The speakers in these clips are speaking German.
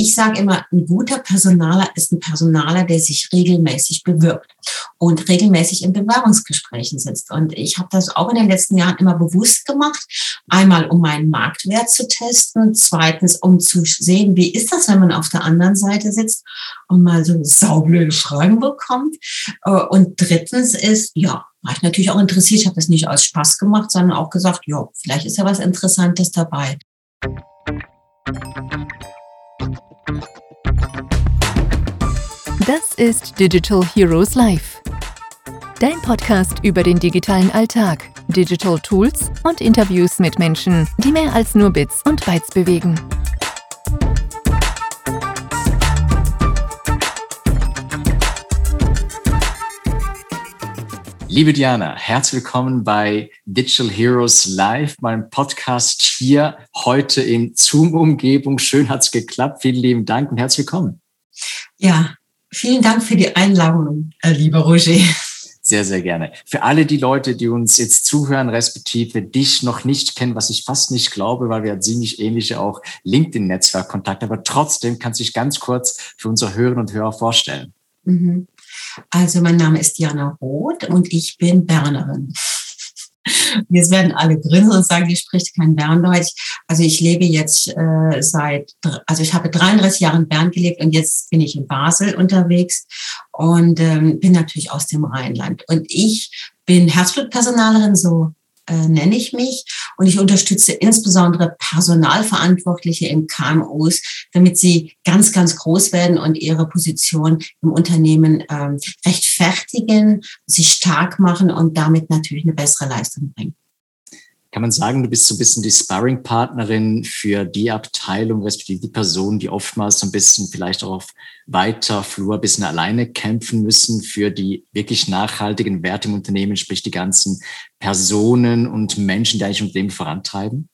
Ich sage immer, ein guter Personaler ist ein Personaler, der sich regelmäßig bewirbt und regelmäßig in Bewerbungsgesprächen sitzt. Und ich habe das auch in den letzten Jahren immer bewusst gemacht. Einmal, um meinen Marktwert zu testen. Zweitens, um zu sehen, wie ist das, wenn man auf der anderen Seite sitzt und mal so saublöde Fragen bekommt. Äh, und drittens ist, ja, war ich natürlich auch interessiert. Ich habe das nicht aus Spaß gemacht, sondern auch gesagt, ja, vielleicht ist ja was Interessantes dabei. Das ist Digital Heroes Live. Dein Podcast über den digitalen Alltag, Digital Tools und Interviews mit Menschen, die mehr als nur Bits und Bytes bewegen. Liebe Diana, herzlich willkommen bei Digital Heroes Live, meinem Podcast hier heute in Zoom-Umgebung. Schön hat es geklappt. Vielen lieben Dank und herzlich willkommen. Ja, vielen Dank für die Einladung, äh, lieber Roger. Sehr, sehr gerne. Für alle die Leute, die uns jetzt zuhören, respektive dich noch nicht kennen, was ich fast nicht glaube, weil wir ziemlich ähnliche auch LinkedIn-Netzwerkkontakte, aber trotzdem kannst du dich ganz kurz für unsere Hörerinnen und Hörer vorstellen. Mhm. Also mein Name ist Diana Roth und ich bin Bernerin. Jetzt werden alle grinsen und sagen, die spricht kein Berndeutsch. Also ich lebe jetzt äh, seit, also ich habe 33 Jahre in Bern gelebt und jetzt bin ich in Basel unterwegs und ähm, bin natürlich aus dem Rheinland. Und ich bin Herzblutpersonalerin, so äh, nenne ich mich. Und ich unterstütze insbesondere Personalverantwortliche in KMUs, damit sie ganz, ganz groß werden und ihre Position im Unternehmen ähm, rechtfertigen, sich stark machen und damit natürlich eine bessere Leistung bringen kann man sagen, du bist so ein bisschen die Sparring-Partnerin für die Abteilung, respektive die Personen, die oftmals so ein bisschen vielleicht auch auf weiter Flur ein bisschen alleine kämpfen müssen für die wirklich nachhaltigen Werte im Unternehmen, sprich die ganzen Personen und Menschen, die eigentlich Unternehmen vorantreiben?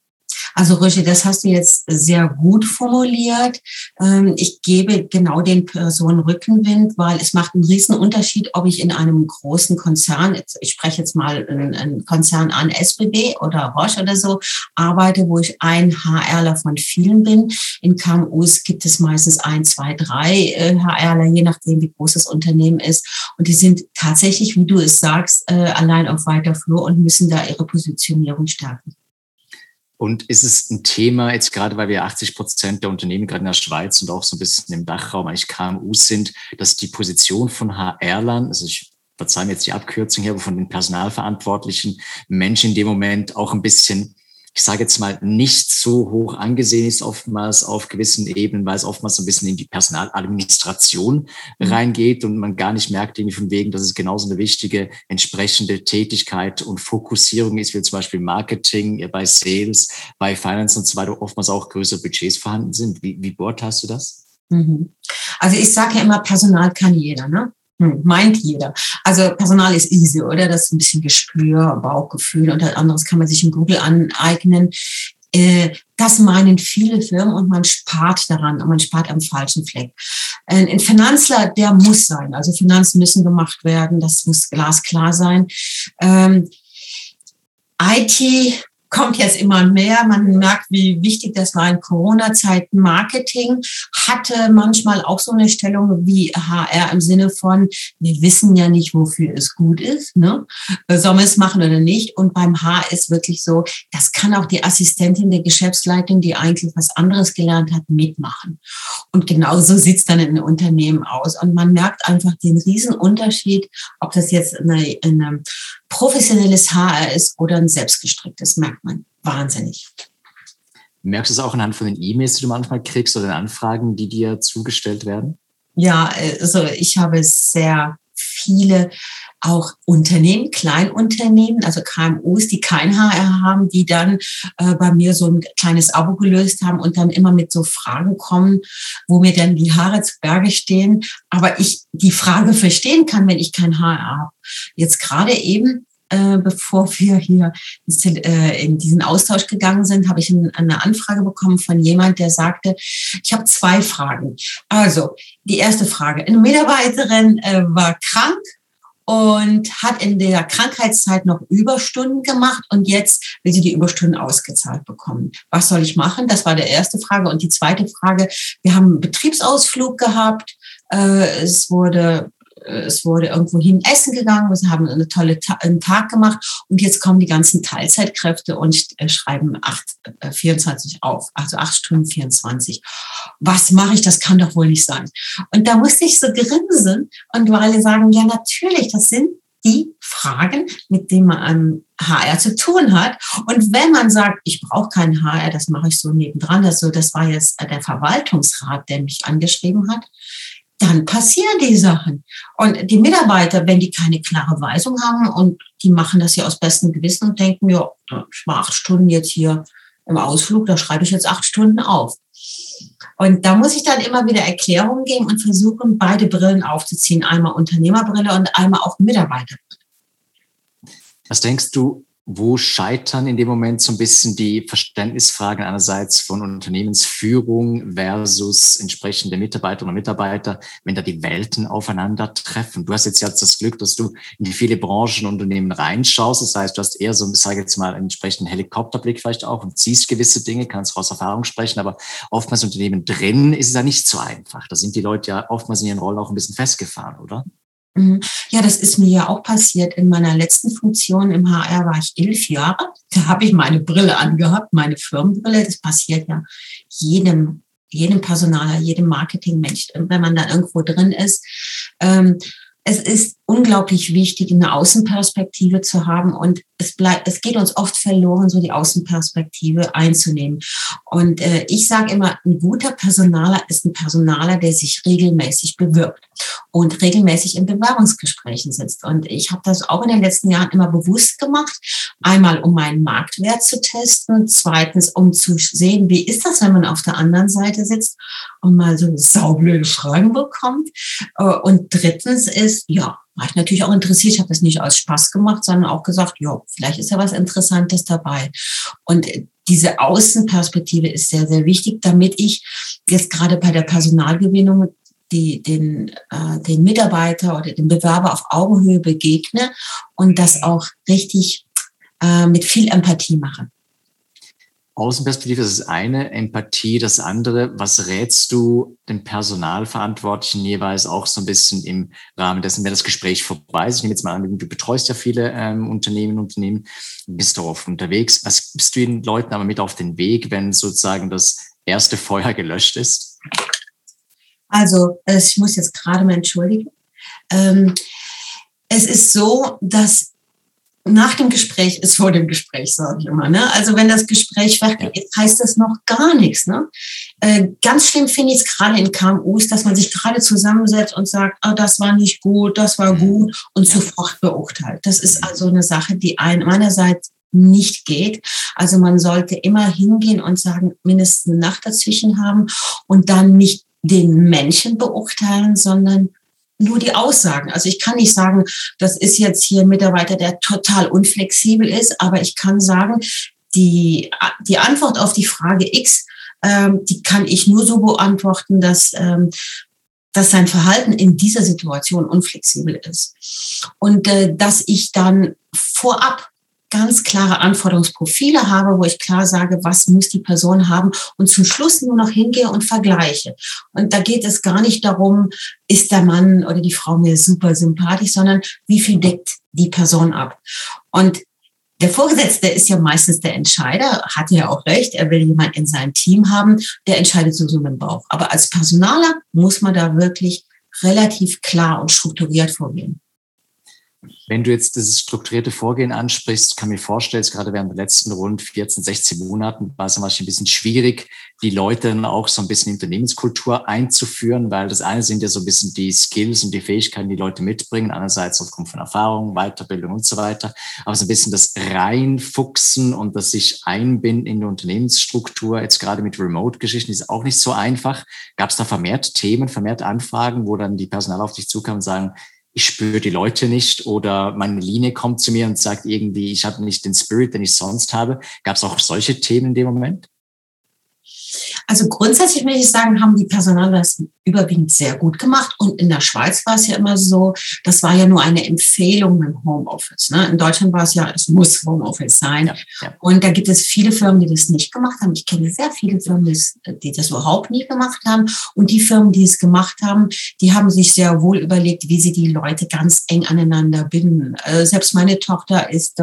Also Roger, das hast du jetzt sehr gut formuliert. Ähm, ich gebe genau den Personen Rückenwind, weil es macht einen riesen Unterschied, ob ich in einem großen Konzern, ich spreche jetzt mal einen Konzern an, SBB oder Roche oder so, arbeite, wo ich ein HRler von vielen bin. In KMUs gibt es meistens ein, zwei, drei HRler, äh, je nachdem, wie groß das Unternehmen ist. Und die sind tatsächlich, wie du es sagst, äh, allein auf weiter Flur und müssen da ihre Positionierung stärken. Und ist es ein Thema, jetzt gerade weil wir 80 Prozent der Unternehmen gerade in der Schweiz und auch so ein bisschen im Dachraum eigentlich KMUs sind, dass die Position von HR-Lern, also ich verzeihe mir jetzt die Abkürzung hier, aber von den personalverantwortlichen Menschen in dem Moment auch ein bisschen ich sage jetzt mal, nicht so hoch angesehen ist, oftmals auf gewissen Ebenen, weil es oftmals so ein bisschen in die Personaladministration mhm. reingeht und man gar nicht merkt, irgendwie von wegen, dass es genauso eine wichtige entsprechende Tätigkeit und Fokussierung ist, wie zum Beispiel Marketing, bei Sales, bei Finance und so weiter, oftmals auch größere Budgets vorhanden sind. Wie, wie beurteilst du das? Mhm. Also ich sage ja immer, Personal kann jeder. Ne? Hm, meint jeder. Also Personal ist easy, oder? Das ist ein bisschen Gespür, Bauchgefühl und anderes kann man sich in Google aneignen. Äh, das meinen viele Firmen und man spart daran und man spart am falschen Fleck. Ein Finanzler, der muss sein. Also Finanzen müssen gemacht werden, das muss glasklar sein. Ähm, IT kommt jetzt immer mehr. Man merkt, wie wichtig das war in Corona-Zeiten. Marketing hatte manchmal auch so eine Stellung wie HR im Sinne von, wir wissen ja nicht, wofür es gut ist. Ne? Sollen wir es machen oder nicht? Und beim H ist wirklich so, das kann auch die Assistentin der Geschäftsleitung, die eigentlich was anderes gelernt hat, mitmachen. Und genauso sieht es dann in Unternehmen aus. Und man merkt einfach den riesen Unterschied, ob das jetzt eine professionelles HR ist oder ein selbstgestricktes, merkt man wahnsinnig. Merkst du es auch anhand von den E-Mails, die du manchmal kriegst oder den Anfragen, die dir zugestellt werden? Ja, also ich habe sehr viele auch Unternehmen, Kleinunternehmen, also KMUs, die kein HR haben, die dann äh, bei mir so ein kleines Abo gelöst haben und dann immer mit so Fragen kommen, wo mir dann die Haare zu Berge stehen, aber ich die Frage verstehen kann, wenn ich kein HR habe. Jetzt gerade eben äh, bevor wir hier äh, in diesen Austausch gegangen sind, habe ich eine Anfrage bekommen von jemand, der sagte, ich habe zwei Fragen. Also, die erste Frage. Eine Mitarbeiterin äh, war krank und hat in der Krankheitszeit noch Überstunden gemacht und jetzt will sie die Überstunden ausgezahlt bekommen. Was soll ich machen? Das war der erste Frage. Und die zweite Frage, wir haben einen Betriebsausflug gehabt. Es wurde es wurde irgendwo hin essen gegangen, wir haben eine tolle Ta einen Tag gemacht und jetzt kommen die ganzen Teilzeitkräfte und äh, schreiben acht, äh, 24 auf, also acht Stunden 24. Was mache ich? Das kann doch wohl nicht sein. Und da musste ich so grinsen und alle sagen, ja natürlich, das sind die Fragen, mit denen man am HR zu tun hat. Und wenn man sagt, ich brauche keinen HR, das mache ich so nebendran, also das war jetzt der Verwaltungsrat, der mich angeschrieben hat, dann passieren die Sachen. Und die Mitarbeiter, wenn die keine klare Weisung haben und die machen das ja aus bestem Gewissen und denken, ja, ich war acht Stunden jetzt hier im Ausflug, da schreibe ich jetzt acht Stunden auf. Und da muss ich dann immer wieder Erklärungen geben und versuchen, beide Brillen aufzuziehen. Einmal Unternehmerbrille und einmal auch Mitarbeiterbrille. Was denkst du, wo scheitern in dem Moment so ein bisschen die Verständnisfragen einerseits von Unternehmensführung versus entsprechende Mitarbeiterinnen und Mitarbeiter, wenn da die Welten aufeinandertreffen? Du hast jetzt ja das Glück, dass du in die viele Branchen und Unternehmen reinschaust. Das heißt, du hast eher so, ich sage jetzt mal, einen entsprechenden Helikopterblick vielleicht auch und siehst gewisse Dinge, kannst aus Erfahrung sprechen, aber oftmals Unternehmen drin ist es ja nicht so einfach. Da sind die Leute ja oftmals in ihren Rollen auch ein bisschen festgefahren, oder? Mhm. Ja, das ist mir ja auch passiert. In meiner letzten Funktion im HR war ich elf Jahre. Da habe ich meine Brille angehabt, meine Firmenbrille. Das passiert ja jedem, jedem Personaler, jedem Marketingmensch, wenn man da irgendwo drin ist. Ähm, es ist unglaublich wichtig, eine Außenperspektive zu haben und es bleibt, es geht uns oft verloren, so die Außenperspektive einzunehmen. Und äh, ich sage immer, ein guter Personaler ist ein Personaler, der sich regelmäßig bewirbt und regelmäßig in Bewerbungsgesprächen sitzt. Und ich habe das auch in den letzten Jahren immer bewusst gemacht. Einmal, um meinen Marktwert zu testen. Zweitens, um zu sehen, wie ist das, wenn man auf der anderen Seite sitzt und mal so saublöde Fragen bekommt. Äh, und drittens ist, ja, war ich natürlich auch interessiert. Ich habe das nicht aus Spaß gemacht, sondern auch gesagt, ja, vielleicht ist ja was Interessantes dabei. Und diese Außenperspektive ist sehr, sehr wichtig, damit ich jetzt gerade bei der Personalgewinnung die, den, äh, den Mitarbeiter oder den Bewerber auf Augenhöhe begegne und das auch richtig äh, mit viel Empathie mache. Außenperspektive ist das eine, Empathie das andere. Was rätst du den Personalverantwortlichen jeweils auch so ein bisschen im Rahmen dessen, wenn das Gespräch vorbei ist? Ich nehme jetzt mal an, du betreust ja viele ähm, Unternehmen, Unternehmen, bist du oft unterwegs. Was bist du den Leuten aber mit auf den Weg, wenn sozusagen das erste Feuer gelöscht ist? Also, ich muss jetzt gerade mal entschuldigen. Ähm, es ist so, dass nach dem Gespräch ist vor dem Gespräch, sage ich immer. Ne? Also wenn das Gespräch fertig ist, heißt das noch gar nichts. Ne? Äh, ganz schlimm finde ich es gerade in KMUs, dass man sich gerade zusammensetzt und sagt, oh, das war nicht gut, das war mhm. gut und sofort beurteilt. Das ist also eine Sache, die ein, meinerseits nicht geht. Also man sollte immer hingehen und sagen, mindestens eine Nacht dazwischen haben und dann nicht den Menschen beurteilen, sondern nur die Aussagen. Also ich kann nicht sagen, das ist jetzt hier ein Mitarbeiter, der total unflexibel ist, aber ich kann sagen, die, die Antwort auf die Frage X, ähm, die kann ich nur so beantworten, dass, ähm, dass sein Verhalten in dieser Situation unflexibel ist. Und äh, dass ich dann vorab ganz klare Anforderungsprofile habe, wo ich klar sage, was muss die Person haben und zum Schluss nur noch hingehe und vergleiche. Und da geht es gar nicht darum, ist der Mann oder die Frau mir super sympathisch, sondern wie viel deckt die Person ab. Und der Vorgesetzte ist ja meistens der Entscheider, hat ja auch recht, er will jemand in seinem Team haben, der entscheidet so mit dem Bauch. Aber als Personaler muss man da wirklich relativ klar und strukturiert vorgehen. Wenn du jetzt dieses strukturierte Vorgehen ansprichst, kann mir vorstellen, gerade während der letzten rund 14, 16 Monaten war es wahrscheinlich ein bisschen schwierig, die Leute dann auch so ein bisschen Unternehmenskultur einzuführen, weil das eine sind ja so ein bisschen die Skills und die Fähigkeiten, die Leute mitbringen, einerseits aufgrund von Erfahrung, Weiterbildung und so weiter, aber so ein bisschen das Reinfuchsen und das sich einbinden in die Unternehmensstruktur, jetzt gerade mit Remote-Geschichten, ist auch nicht so einfach. Gab es da vermehrt Themen, vermehrt Anfragen, wo dann die Personal auf dich zukamen und sagen, ich spüre die Leute nicht oder meine Linie kommt zu mir und sagt irgendwie, ich habe nicht den Spirit, den ich sonst habe. Gab es auch solche Themen in dem Moment? Also grundsätzlich würde ich sagen, haben die Personaler das überwiegend sehr gut gemacht. Und in der Schweiz war es ja immer so, das war ja nur eine Empfehlung im Homeoffice. Ne? In Deutschland war es ja, es muss Homeoffice sein. Ja, ja. Und da gibt es viele Firmen, die das nicht gemacht haben. Ich kenne sehr viele Firmen, die das überhaupt nie gemacht haben. Und die Firmen, die es gemacht haben, die haben sich sehr wohl überlegt, wie sie die Leute ganz eng aneinander binden. Also selbst meine Tochter ist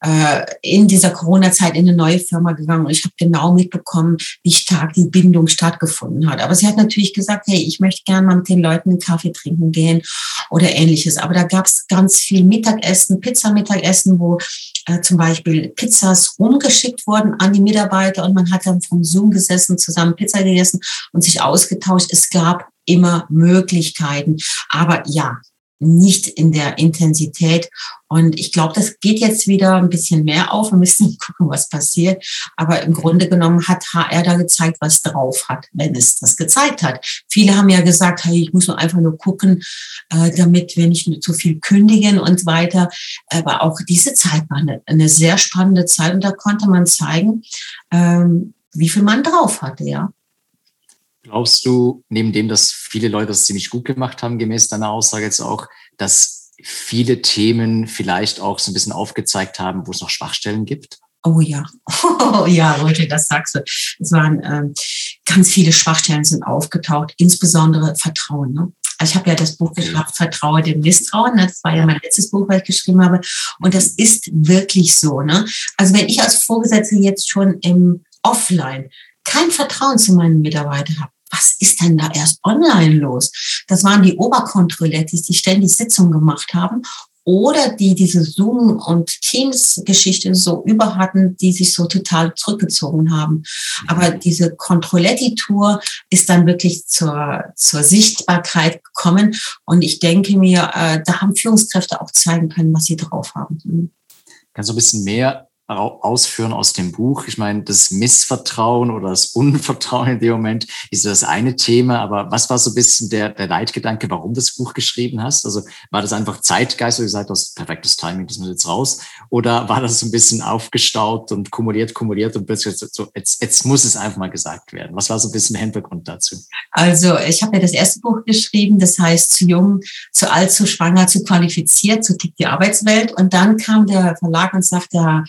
äh, in dieser Corona-Zeit in eine neue Firma gegangen und ich habe genau mitbekommen, wie stark die Bindung stattgefunden hat. Aber sie hat natürlich gesagt, hey, ich möchte gerne mal mit den Leuten einen Kaffee trinken gehen oder ähnliches. Aber da gab es ganz viel Mittagessen, Pizza-Mittagessen, wo äh, zum Beispiel Pizzas rumgeschickt wurden an die Mitarbeiter und man hat dann vom Zoom gesessen, zusammen Pizza gegessen und sich ausgetauscht. Es gab immer Möglichkeiten. Aber ja, nicht in der Intensität. Und ich glaube, das geht jetzt wieder ein bisschen mehr auf. Wir müssen gucken, was passiert. Aber im Grunde genommen hat HR da gezeigt, was drauf hat, wenn es das gezeigt hat. Viele haben ja gesagt, hey, ich muss nur einfach nur gucken, äh, damit wir nicht zu viel kündigen und weiter. Aber auch diese Zeit war eine, eine sehr spannende Zeit und da konnte man zeigen, ähm, wie viel man drauf hatte, ja. Glaubst du, neben dem, dass viele Leute das ziemlich gut gemacht haben, gemäß deiner Aussage jetzt auch, dass viele Themen vielleicht auch so ein bisschen aufgezeigt haben, wo es noch Schwachstellen gibt? Oh ja, oh ja, Leute, das sagst du. Es waren ähm, ganz viele Schwachstellen sind aufgetaucht, insbesondere Vertrauen. Ne? Also ich habe ja das Buch geschrieben, Vertraue dem Misstrauen. Ne? Das war ja mein letztes Buch, was ich geschrieben habe. Und das ist wirklich so. Ne? Also wenn ich als Vorgesetzte jetzt schon im Offline kein Vertrauen zu meinen Mitarbeitern habe, was ist denn da erst online los? Das waren die Oberkontrollettis, die ständig Sitzungen gemacht haben oder die diese Zoom- und Teams-Geschichte so über hatten, die sich so total zurückgezogen haben. Aber diese Controletti-Tour ist dann wirklich zur, zur Sichtbarkeit gekommen. Und ich denke mir, äh, da haben Führungskräfte auch zeigen können, was sie drauf haben. Kannst du ein bisschen mehr ausführen aus dem Buch? Ich meine, das Missvertrauen oder das Unvertrauen in dem Moment ist das eine Thema, aber was war so ein bisschen der, der Leitgedanke, warum das Buch geschrieben hast? Also war das einfach Zeitgeist, wo du gesagt hast, perfektes Timing, das muss jetzt raus? Oder war das so ein bisschen aufgestaut und kumuliert, kumuliert und plötzlich so, jetzt, jetzt muss es einfach mal gesagt werden? Was war so ein bisschen der Hintergrund dazu? Also ich habe ja das erste Buch geschrieben, das heißt zu jung, zu alt, zu schwanger, zu qualifiziert, so tickt die Arbeitswelt. Und dann kam der Verlag und sagte,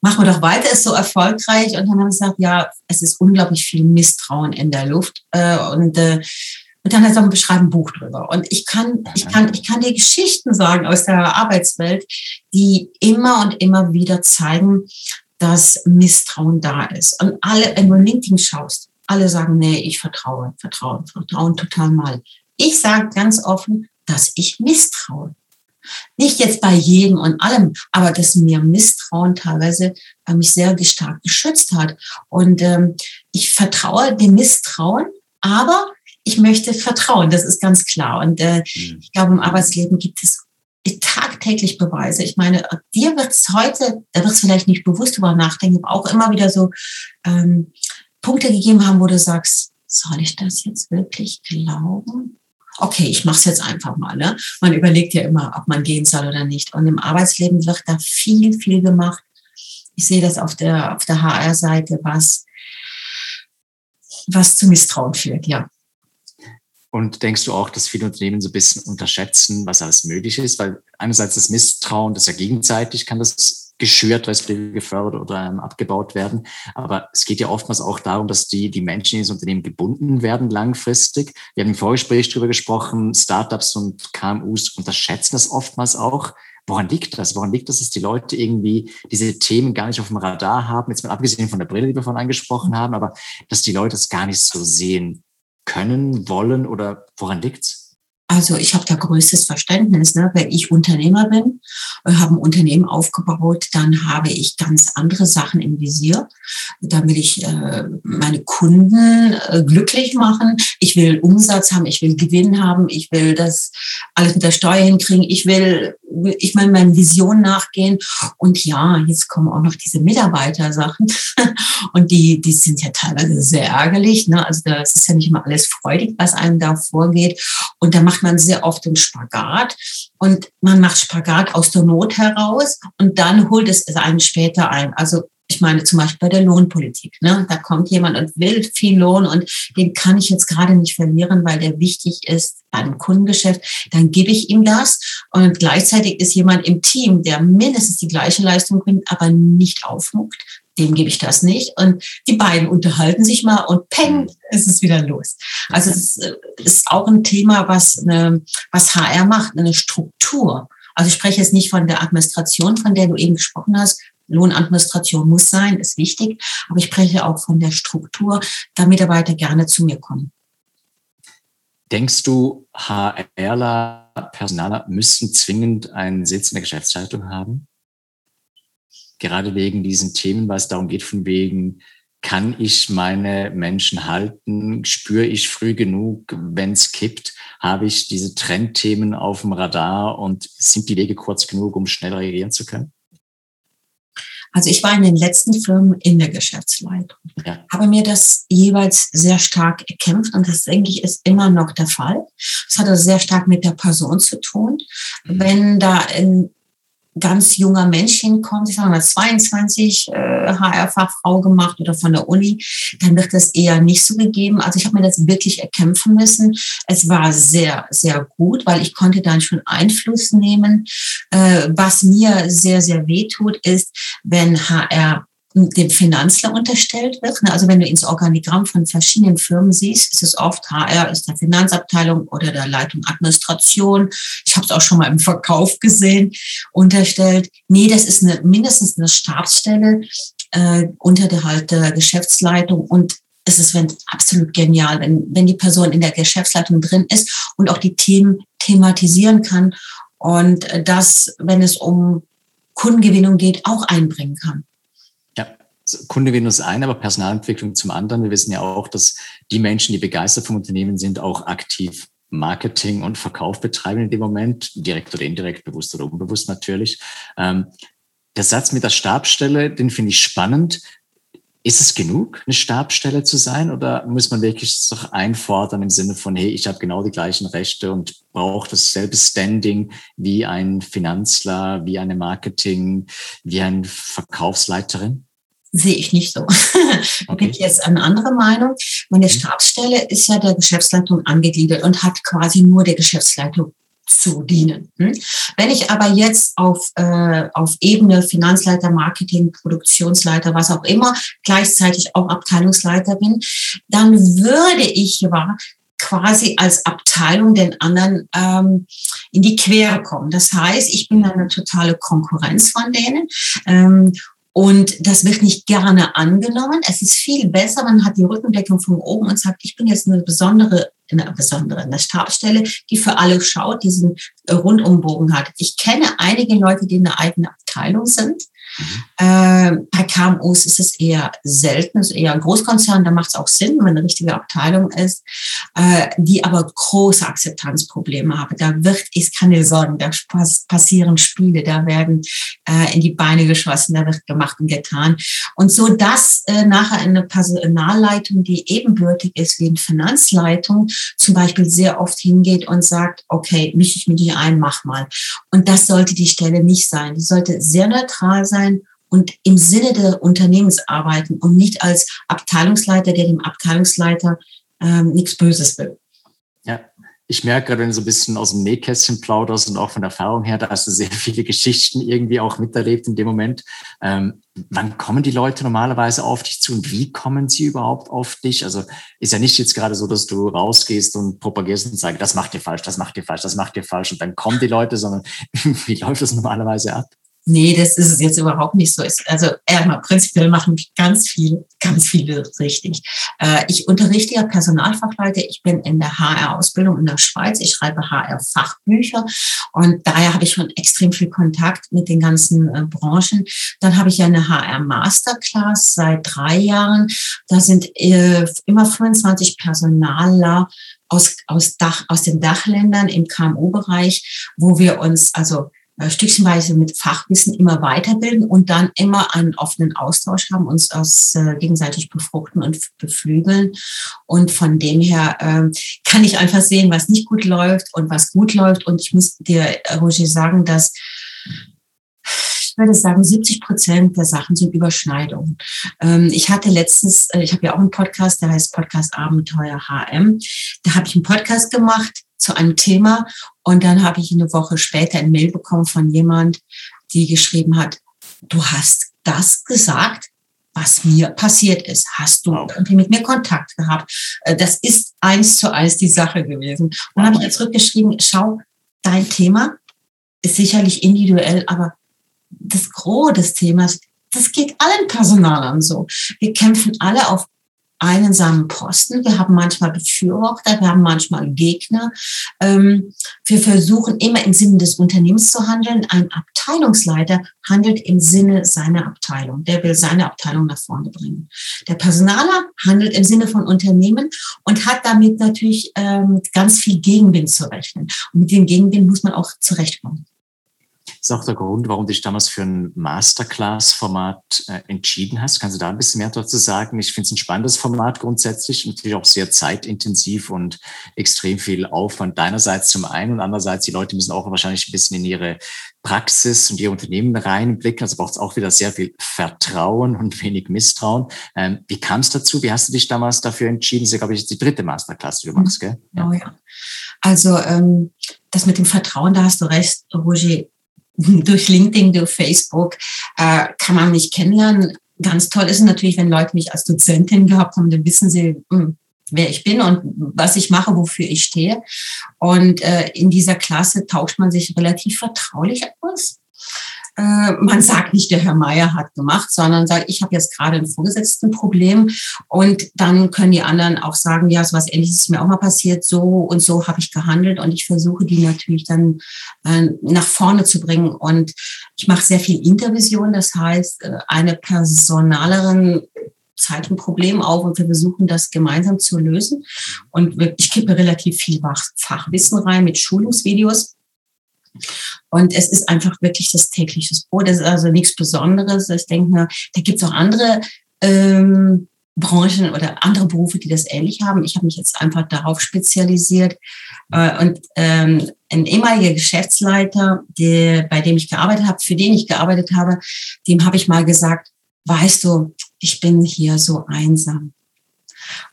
machen wir doch weiter, ist so erfolgreich. Und dann haben wir gesagt, ja, es ist unglaublich viel Misstrauen in der Luft. Äh, und, äh, und dann hat er beschreiben ein Buch drüber. Und ich kann, ich kann, ich kann dir Geschichten sagen aus der Arbeitswelt, die immer und immer wieder zeigen, dass Misstrauen da ist. Und alle, wenn du LinkedIn schaust, alle sagen, nee, ich vertraue, vertraue, vertrauen total mal. Ich sage ganz offen, dass ich misstraue. Nicht jetzt bei jedem und allem, aber dass mir Misstrauen teilweise äh, mich sehr stark geschützt hat. Und ähm, ich vertraue dem Misstrauen, aber ich möchte vertrauen, das ist ganz klar. Und äh, mhm. ich glaube, im Arbeitsleben gibt es tagtäglich Beweise. Ich meine, dir wird es heute, da wird es vielleicht nicht bewusst drüber nachdenken, aber auch immer wieder so ähm, Punkte gegeben haben, wo du sagst, soll ich das jetzt wirklich glauben? Okay, ich mache es jetzt einfach mal. Ne? Man überlegt ja immer, ob man gehen soll oder nicht. Und im Arbeitsleben wird da viel, viel gemacht. Ich sehe das auf der, auf der HR-Seite, was, was zu Misstrauen führt, ja. Und denkst du auch, dass viele Unternehmen so ein bisschen unterschätzen, was alles möglich ist? Weil einerseits das Misstrauen, das ja gegenseitig, kann das geschürt, respektive gefördert oder ähm, abgebaut werden. Aber es geht ja oftmals auch darum, dass die, die Menschen in das Unternehmen gebunden werden langfristig. Wir haben im Vorgespräch darüber gesprochen, Startups und KMUs unterschätzen das oftmals auch. Woran liegt das? Woran liegt das, dass die Leute irgendwie diese Themen gar nicht auf dem Radar haben? Jetzt mal abgesehen von der Brille, die wir vorhin angesprochen haben, aber dass die Leute es gar nicht so sehen können, wollen oder woran liegt's? Also ich habe da größtes Verständnis. Ne? Wenn ich Unternehmer bin, äh, habe ein Unternehmen aufgebaut, dann habe ich ganz andere Sachen im Visier. Da will ich äh, meine Kunden äh, glücklich machen. Ich will Umsatz haben, ich will Gewinn haben, ich will das alles mit der Steuer hinkriegen. Ich will, ich will meinen Visionen nachgehen. Und ja, jetzt kommen auch noch diese Mitarbeitersachen. Und die, die sind ja teilweise sehr ärgerlich. Ne? Also das ist ja nicht immer alles freudig, was einem da vorgeht. Und da macht macht man sehr oft den Spagat und man macht Spagat aus der Not heraus und dann holt es einen später ein. Also ich meine zum Beispiel bei der Lohnpolitik. Ne? Da kommt jemand und will viel Lohn und den kann ich jetzt gerade nicht verlieren, weil der wichtig ist beim Kundengeschäft. Dann gebe ich ihm das und gleichzeitig ist jemand im Team, der mindestens die gleiche Leistung bringt, aber nicht aufmuckt. Dem gebe ich das nicht. Und die beiden unterhalten sich mal und peng, mhm. ist es wieder los. Also es ist, ist auch ein Thema, was, eine, was HR macht, eine Struktur. Also ich spreche jetzt nicht von der Administration, von der du eben gesprochen hast, Lohnadministration muss sein, ist wichtig. Aber ich spreche auch von der Struktur, da Mitarbeiter gerne zu mir kommen. Denkst du, HRler, Personaler müssen zwingend einen Sitz in der Geschäftsleitung haben? Gerade wegen diesen Themen, weil es darum geht, von wegen, kann ich meine Menschen halten? Spüre ich früh genug, wenn es kippt? Habe ich diese Trendthemen auf dem Radar und sind die Wege kurz genug, um schnell reagieren zu können? Also ich war in den letzten Firmen in der Geschäftsleitung, ja. habe mir das jeweils sehr stark erkämpft und das denke ich ist immer noch der Fall. Das hat also sehr stark mit der Person zu tun. Mhm. Wenn da in ganz junger Mensch hinkommt, ich sage mal 22 äh, HR-Fachfrau gemacht oder von der Uni, dann wird das eher nicht so gegeben. Also ich habe mir das wirklich erkämpfen müssen. Es war sehr, sehr gut, weil ich konnte dann schon Einfluss nehmen. Äh, was mir sehr, sehr weh tut, ist, wenn HR dem Finanzler unterstellt wird. Ne? Also wenn du ins Organigramm von verschiedenen Firmen siehst, ist es oft HR ist der Finanzabteilung oder der Leitung Administration. Ich habe es auch schon mal im Verkauf gesehen, unterstellt. Nee, das ist eine, mindestens eine Stabsstelle äh, unter der halt der Geschäftsleitung und es ist wenn, absolut genial, wenn, wenn die Person in der Geschäftsleitung drin ist und auch die Themen thematisieren kann und das, wenn es um Kundengewinnung geht, auch einbringen kann. Kundengewinnung ist ein, aber Personalentwicklung zum anderen. Wir wissen ja auch, dass die Menschen, die begeistert vom Unternehmen sind, auch aktiv Marketing und Verkauf betreiben in dem Moment, direkt oder indirekt, bewusst oder unbewusst natürlich. Ähm, der Satz mit der Stabstelle, den finde ich spannend. Ist es genug, eine Stabstelle zu sein oder muss man wirklich doch einfordern im Sinne von, hey, ich habe genau die gleichen Rechte und brauche dasselbe Standing wie ein Finanzler, wie eine Marketing, wie eine Verkaufsleiterin? Sehe ich nicht so. da bin ich jetzt eine andere Meinung. Meine mhm. Stabsstelle ist ja der Geschäftsleitung angegliedert und hat quasi nur der Geschäftsleitung zu dienen. Hm? Wenn ich aber jetzt auf, äh, auf Ebene Finanzleiter, Marketing, Produktionsleiter, was auch immer, gleichzeitig auch Abteilungsleiter bin, dann würde ich ja quasi als Abteilung den anderen ähm, in die Quere kommen. Das heißt, ich bin eine totale Konkurrenz von denen ähm, und das wird nicht gerne angenommen. Es ist viel besser, man hat die Rückendeckung von oben und sagt, ich bin jetzt eine besondere, eine besondere eine Stabstelle, die für alle schaut, diesen Rundumbogen hat. Ich kenne einige Leute, die eine eigene Abteilung sind äh, bei KMUs ist es eher selten, ist eher ein Großkonzern, da macht es auch Sinn, wenn eine richtige Abteilung ist, äh, die aber große Akzeptanzprobleme haben. Da wird, ich kann dir sagen, da passieren Spiele, da werden äh, in die Beine geschossen, da wird gemacht und getan. Und so, dass äh, nachher eine Personalleitung, die ebenbürtig ist wie eine Finanzleitung, zum Beispiel sehr oft hingeht und sagt, okay, mische ich mir die ein, mach mal. Und das sollte die Stelle nicht sein. Die sollte sehr neutral sein und im Sinne des Unternehmens arbeiten und nicht als Abteilungsleiter, der dem Abteilungsleiter ähm, nichts Böses will. Ja, ich merke gerade, wenn du so ein bisschen aus dem Nähkästchen plauderst und auch von Erfahrung her, da hast du sehr viele Geschichten irgendwie auch miterlebt in dem Moment. Ähm, wann kommen die Leute normalerweise auf dich zu und wie kommen sie überhaupt auf dich? Also ist ja nicht jetzt gerade so, dass du rausgehst und propagierst und sagst, das macht ihr falsch, das macht ihr falsch, das macht ihr falsch und dann kommen die Leute, sondern wie läuft das normalerweise ab? Nee, das ist es jetzt überhaupt nicht so. Also erstmal prinzipiell machen ganz viel, ganz viele richtig. Äh, ich unterrichte ja Personalfachleiter. Ich bin in der HR-Ausbildung in der Schweiz. Ich schreibe HR-Fachbücher und daher habe ich schon extrem viel Kontakt mit den ganzen äh, Branchen. Dann habe ich ja eine HR-Masterclass seit drei Jahren. Da sind äh, immer 25 Personaler aus, aus, Dach, aus den Dachländern im KMU-Bereich, wo wir uns also stückchenweise mit Fachwissen immer weiterbilden und dann immer einen offenen Austausch haben, uns aus äh, gegenseitig befruchten und beflügeln. Und von dem her äh, kann ich einfach sehen, was nicht gut läuft und was gut läuft. Und ich muss dir, Roger, sagen, dass würde sagen, 70 Prozent der Sachen sind Überschneidungen. Ähm, ich hatte letztens, äh, ich habe ja auch einen Podcast, der heißt Podcast Abenteuer HM. Da habe ich einen Podcast gemacht zu einem Thema und dann habe ich eine Woche später ein Mail bekommen von jemand, die geschrieben hat, du hast das gesagt, was mir passiert ist. Hast du irgendwie mit mir Kontakt gehabt? Äh, das ist eins zu eins die Sache gewesen. Und dann habe ich zurückgeschrieben, schau, dein Thema ist sicherlich individuell, aber das Gros des Themas, das geht allen Personalern so. Wir kämpfen alle auf einsamen Posten. Wir haben manchmal Befürworter, wir haben manchmal Gegner. Ähm, wir versuchen immer im Sinne des Unternehmens zu handeln. Ein Abteilungsleiter handelt im Sinne seiner Abteilung. Der will seine Abteilung nach vorne bringen. Der Personaler handelt im Sinne von Unternehmen und hat damit natürlich ähm, ganz viel Gegenwind zu rechnen. Und mit dem Gegenwind muss man auch zurechtkommen. Das ist auch der Grund, warum du dich damals für ein Masterclass-Format äh, entschieden hast. Kannst du da ein bisschen mehr dazu sagen? Ich finde es ein spannendes Format grundsätzlich, natürlich auch sehr zeitintensiv und extrem viel Aufwand deinerseits zum einen und andererseits die Leute müssen auch wahrscheinlich ein bisschen in ihre Praxis und ihr Unternehmen reinblicken. Also braucht es auch wieder sehr viel Vertrauen und wenig Misstrauen. Ähm, wie kam es dazu? Wie hast du dich damals dafür entschieden? Das ist ja, glaube ich, die dritte Masterclass, die du machst, gell? Ja. Oh ja. Also ähm, das mit dem Vertrauen, da hast du recht, Roger durch LinkedIn, durch Facebook äh, kann man mich kennenlernen. Ganz toll ist natürlich, wenn Leute mich als Dozentin gehabt haben, dann wissen sie, mh, hm, wer ich bin und was ich mache, wofür ich stehe. Und äh, in dieser Klasse tauscht man sich relativ vertraulich aus. Äh, man sagt nicht, der Herr Meier hat gemacht, sondern sagt, ich habe jetzt gerade ein Vorgesetztenproblem und dann können die anderen auch sagen, ja, so was ähnliches ist mir auch mal passiert, so und so habe ich gehandelt und ich versuche die natürlich dann äh, nach vorne zu bringen und ich mache sehr viel Intervision, das heißt, äh, eine Personalerin zeigt ein Problem auf und wir versuchen das gemeinsam zu lösen. Und ich kippe relativ viel Fachwissen rein mit Schulungsvideos. Und es ist einfach wirklich das tägliche Brot. Das ist also nichts Besonderes. Ich denke mir, da gibt es auch andere ähm, Branchen oder andere Berufe, die das ähnlich haben. Ich habe mich jetzt einfach darauf spezialisiert. Äh, und ähm, ein ehemaliger Geschäftsleiter, der, bei dem ich gearbeitet habe, für den ich gearbeitet habe, dem habe ich mal gesagt, weißt du, ich bin hier so einsam.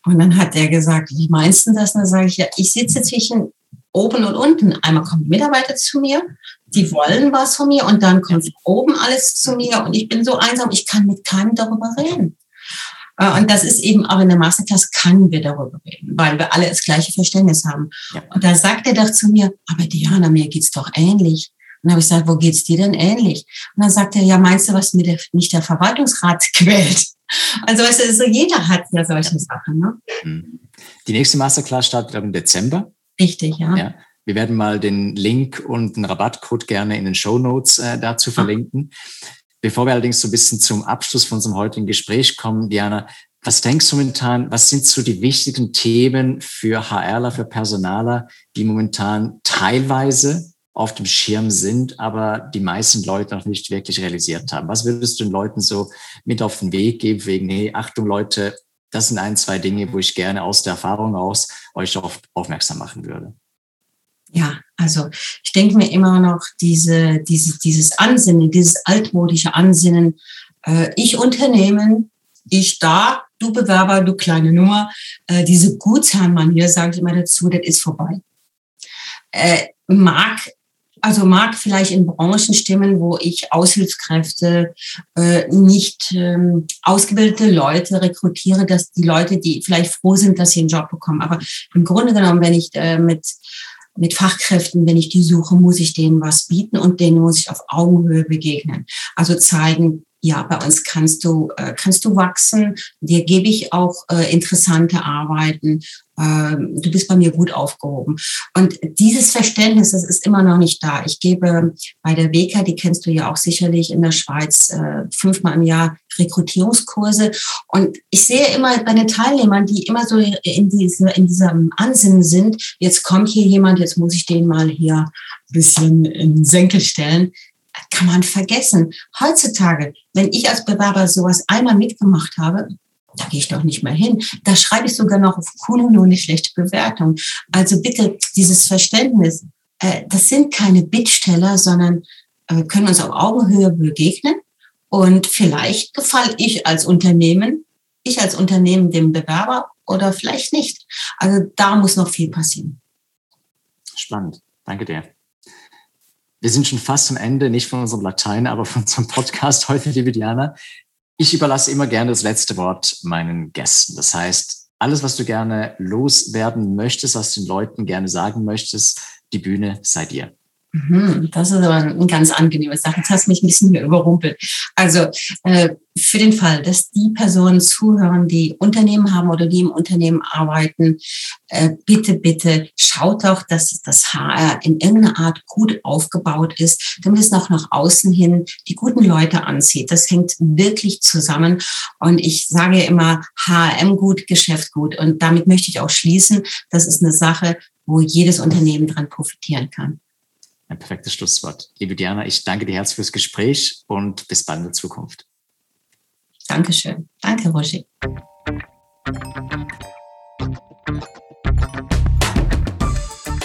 Und dann hat er gesagt, wie meinst du das? Und dann sage ich, ja, ich sitze zwischen oben und unten. Einmal kommen Mitarbeiter zu mir, die wollen was von mir und dann kommt oben alles zu mir und ich bin so einsam, ich kann mit keinem darüber reden. Äh, und das ist eben auch in der Masterclass können wir darüber reden, weil wir alle das gleiche Verständnis haben. Ja. Und da sagt er doch zu mir, aber Diana, mir geht's doch ähnlich. Und dann habe ich gesagt, wo geht's dir denn ähnlich? Und dann sagt er, ja, meinst du, was mir der, nicht der Verwaltungsrat quält? Also weißt du, so jeder hat ja solche Sachen. Ne? Mhm. Die nächste Masterclass startet im Dezember. Richtig, ja. ja. Wir werden mal den Link und einen Rabattcode gerne in den Show Notes äh, dazu verlinken. Bevor wir allerdings so ein bisschen zum Abschluss von unserem heutigen Gespräch kommen, Diana, was denkst du momentan, was sind so die wichtigen Themen für HRler, für Personaler, die momentan teilweise auf dem Schirm sind, aber die meisten Leute noch nicht wirklich realisiert haben? Was würdest du den Leuten so mit auf den Weg geben, wegen, hey, Achtung Leute, das sind ein, zwei Dinge, wo ich gerne aus der Erfahrung aus euch darauf aufmerksam machen würde. Ja, also ich denke mir immer noch diese, diese, dieses Ansinnen, dieses altmodische Ansinnen, äh, ich Unternehmen, ich da, du Bewerber, du kleine Nummer, äh, diese Gutsherrn-Manier, sage ich immer dazu, das ist vorbei. Äh, mag also mag vielleicht in Branchen stimmen, wo ich Aushilfskräfte, äh, nicht ähm, ausgebildete Leute rekrutiere, dass die Leute, die vielleicht froh sind, dass sie einen Job bekommen. Aber im Grunde genommen, wenn ich äh, mit mit Fachkräften, wenn ich die suche, muss ich denen was bieten und denen muss ich auf Augenhöhe begegnen. Also zeigen, ja, bei uns kannst du, äh, kannst du wachsen. Dir gebe ich auch äh, interessante Arbeiten. Ähm, du bist bei mir gut aufgehoben. Und dieses Verständnis, das ist immer noch nicht da. Ich gebe bei der WK, die kennst du ja auch sicherlich in der Schweiz, äh, fünfmal im Jahr Rekrutierungskurse. Und ich sehe immer bei den Teilnehmern, die immer so in, diese, in diesem Ansinnen sind, jetzt kommt hier jemand, jetzt muss ich den mal hier ein bisschen in den Senkel stellen kann man vergessen. Heutzutage, wenn ich als Bewerber sowas einmal mitgemacht habe, da gehe ich doch nicht mehr hin. Da schreibe ich sogar noch auf Kununu eine schlechte Bewertung. Also bitte dieses Verständnis, äh, das sind keine Bittsteller, sondern äh, können uns auf Augenhöhe begegnen und vielleicht gefalle ich als Unternehmen, ich als Unternehmen dem Bewerber oder vielleicht nicht. Also da muss noch viel passieren. Spannend. Danke dir. Wir sind schon fast am Ende, nicht von unserem Latein, aber von unserem Podcast heute, liebe Diana. Ich überlasse immer gerne das letzte Wort meinen Gästen. Das heißt, alles, was du gerne loswerden möchtest, was den Leuten gerne sagen möchtest, die Bühne sei dir. Mhm, das ist aber eine ganz angenehme Sache. Das hast mich ein bisschen überrumpelt. Also äh, für den Fall, dass die Personen zuhören, die Unternehmen haben oder die im Unternehmen arbeiten, äh, bitte, bitte schaut doch, dass das HR in irgendeiner Art gut aufgebaut ist, damit es noch nach außen hin die guten Leute anzieht. Das hängt wirklich zusammen. Und ich sage immer, HRM gut, Geschäft gut. Und damit möchte ich auch schließen. Das ist eine Sache, wo jedes Unternehmen dran profitieren kann. Ein perfektes Schlusswort. Liebe Diana, ich danke dir herzlich fürs Gespräch und bis bald in der Zukunft. Dankeschön. Danke, Roger.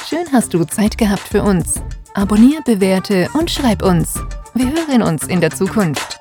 Schön hast du Zeit gehabt für uns. Abonnier, bewerte und schreib uns. Wir hören uns in der Zukunft.